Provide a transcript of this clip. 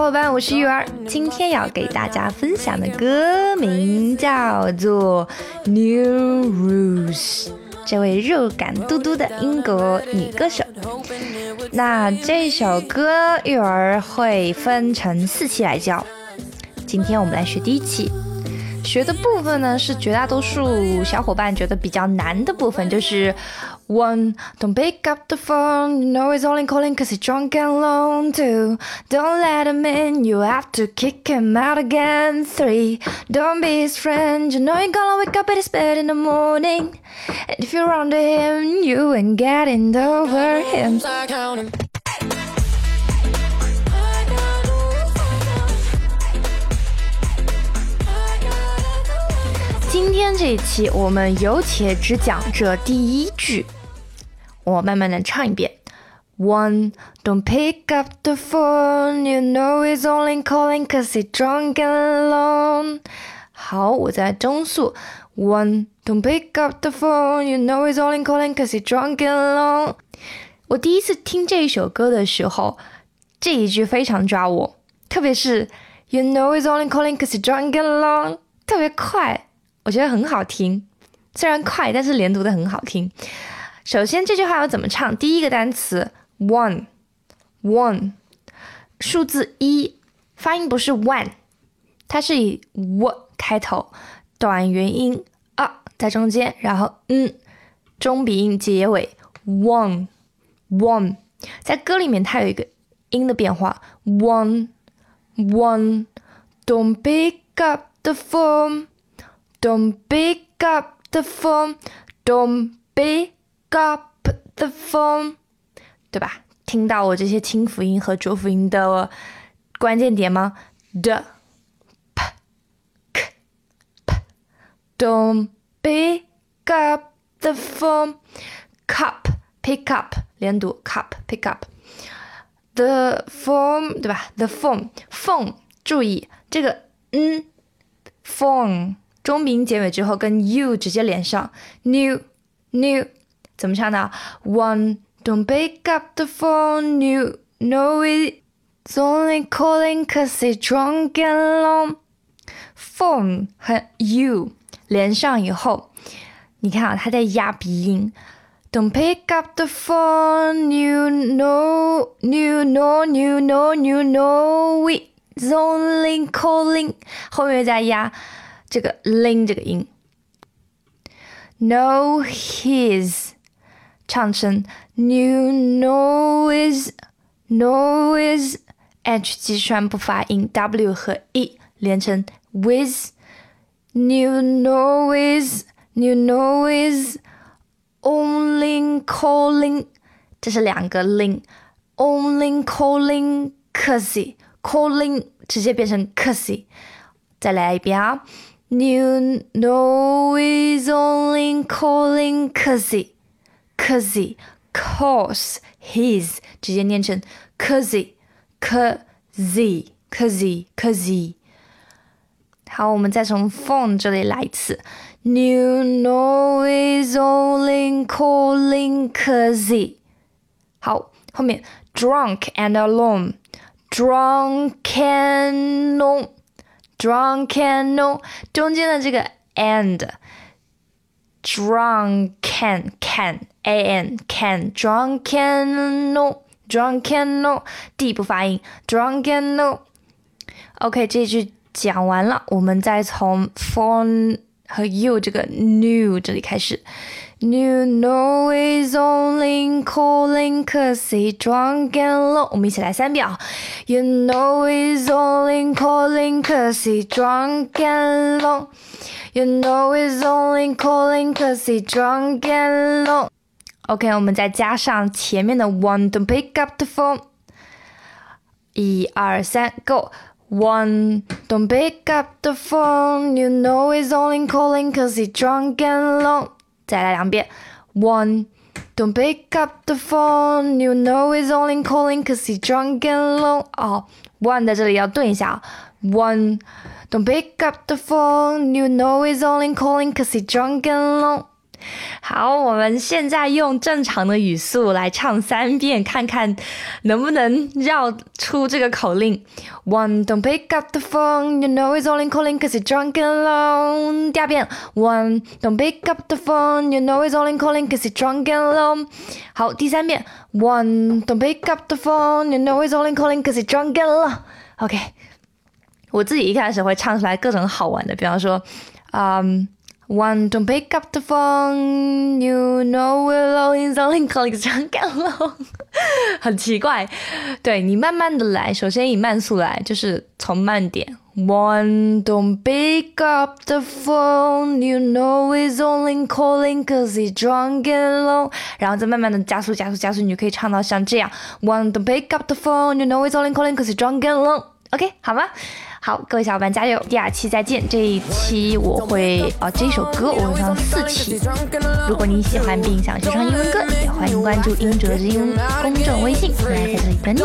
小伙伴，我是玉儿，今天要给大家分享的歌名叫做《New Rules》，这位肉感嘟嘟的英国女歌手。那这首歌玉儿会分成四期来教，今天我们来学第一期。学的部分呢，是绝大多数小伙伴觉得比较难的部分，就是 one don't pick up the phone, you know he's only calling cause he's drunk and alone. Two don't let him in, you have to kick him out again. Three don't be his friend, you know you're gonna wake up at his bed in the morning. And if you're under him, you ain't getting over him. 今天这一期，我们有且只讲这第一句。我慢慢的唱一遍。One, don't pick up the phone, you know he's only calling cause he's drunk and alone. 好，我在中速。One, don't pick up the phone, you know he's only calling cause he's drunk and alone. 我第一次听这一首歌的时候，这一句非常抓我，特别是 You know he's only calling cause he's drunk and alone，特别快。我觉得很好听，虽然快，但是连读的很好听。首先这句话要怎么唱？第一个单词 one one，数字一，发音不是 one，它是以 w 开头，短元音啊在中间，然后嗯，中鼻音结尾 one one，在歌里面它有一个音的变化 one one，don't pick up the phone。Don't pick up the phone. Don't pick up the phone，对吧？听到我这些清辅音和浊辅音的关键点吗？d p k p。Don't pick up the phone. Cup pick up 连读 cup pick up。The phone 对吧？The phone phone 注意这个嗯 phone。 中名结尾之后跟 you 直接连上，new new 怎么唱呢？One don't pick up the phone, you know it's only calling cause it's drunk and long. Phone 和 you 连上以后，你看啊，它在压鼻音。Don't pick up the phone, you know, you know, you know, you know it's only calling，后面再压。这个 ling 这个音，know his 唱成 new know is know is h 击栓不发音，w 和 e 连成 with new know is new know is only calling，这是两个 ling only calling cussy calling 直接变成 cussy，再来一遍啊。 You know he's only calling cause, cause, cause his 直接念成 cause, cause, cause, cause。好，我们再从 phone 这里来一次。You know he's only calling cause。好，后面 drunk and alone, drunk and alone。 drunken no 中间的这个 and，drunken can a n can drunken no drunken no d 不发音 drunken no。OK，这句讲完了，我们再从 phone 和 you 这个 new 这里开始。 You know he's only calling cause he drunk and low。我们一起来三遍啊。You know he's only calling cause he drunk and low。You know he's only calling cause he drunk and low。OK，我们再加上前面的 one don't pick up the phone。一二三，Go。One, don't pick up the phone. You know he's only calling cause he's drunk and low. 再来两遍，One, don't pick up the phone. You know he's only calling cause he's drunk and alone. 哦，one 在这里要顿一下啊，One, don't pick up the phone. You know he's only calling cause he's drunk and alone. 好，我们现在用正常的语速来唱三遍，看看能不能绕出这个口令。One, don't pick up the phone, you know it's only calling 'cause he's drunk and alone。第二遍，One, don't pick up the phone, you know it's only calling 'cause he's drunk and alone。好，第三遍，One, don't pick up the phone, you know it's only calling 'cause he's drunk and alone。OK，我自己一开始会唱出来各种好玩的，比方说，嗯。One, don't pick up the phone. You know we're always only calling 张干龙，很奇怪。对你慢慢的来，首先以慢速来，就是从慢点。One, don't pick up the phone. You know he's only calling cause he's drunk and alone. 然后再慢慢的加速，加速，加速，你就可以唱到像这样。One, don't pick up the phone. You know he's only calling cause he's drunk and alone. OK，好吗？好，各位小伙伴加油！第二期再见。这一期我会啊，这首歌我会唱四期。如果你喜欢并想学唱英文歌，也欢迎关注英哲之音公众微信，来在这里等你。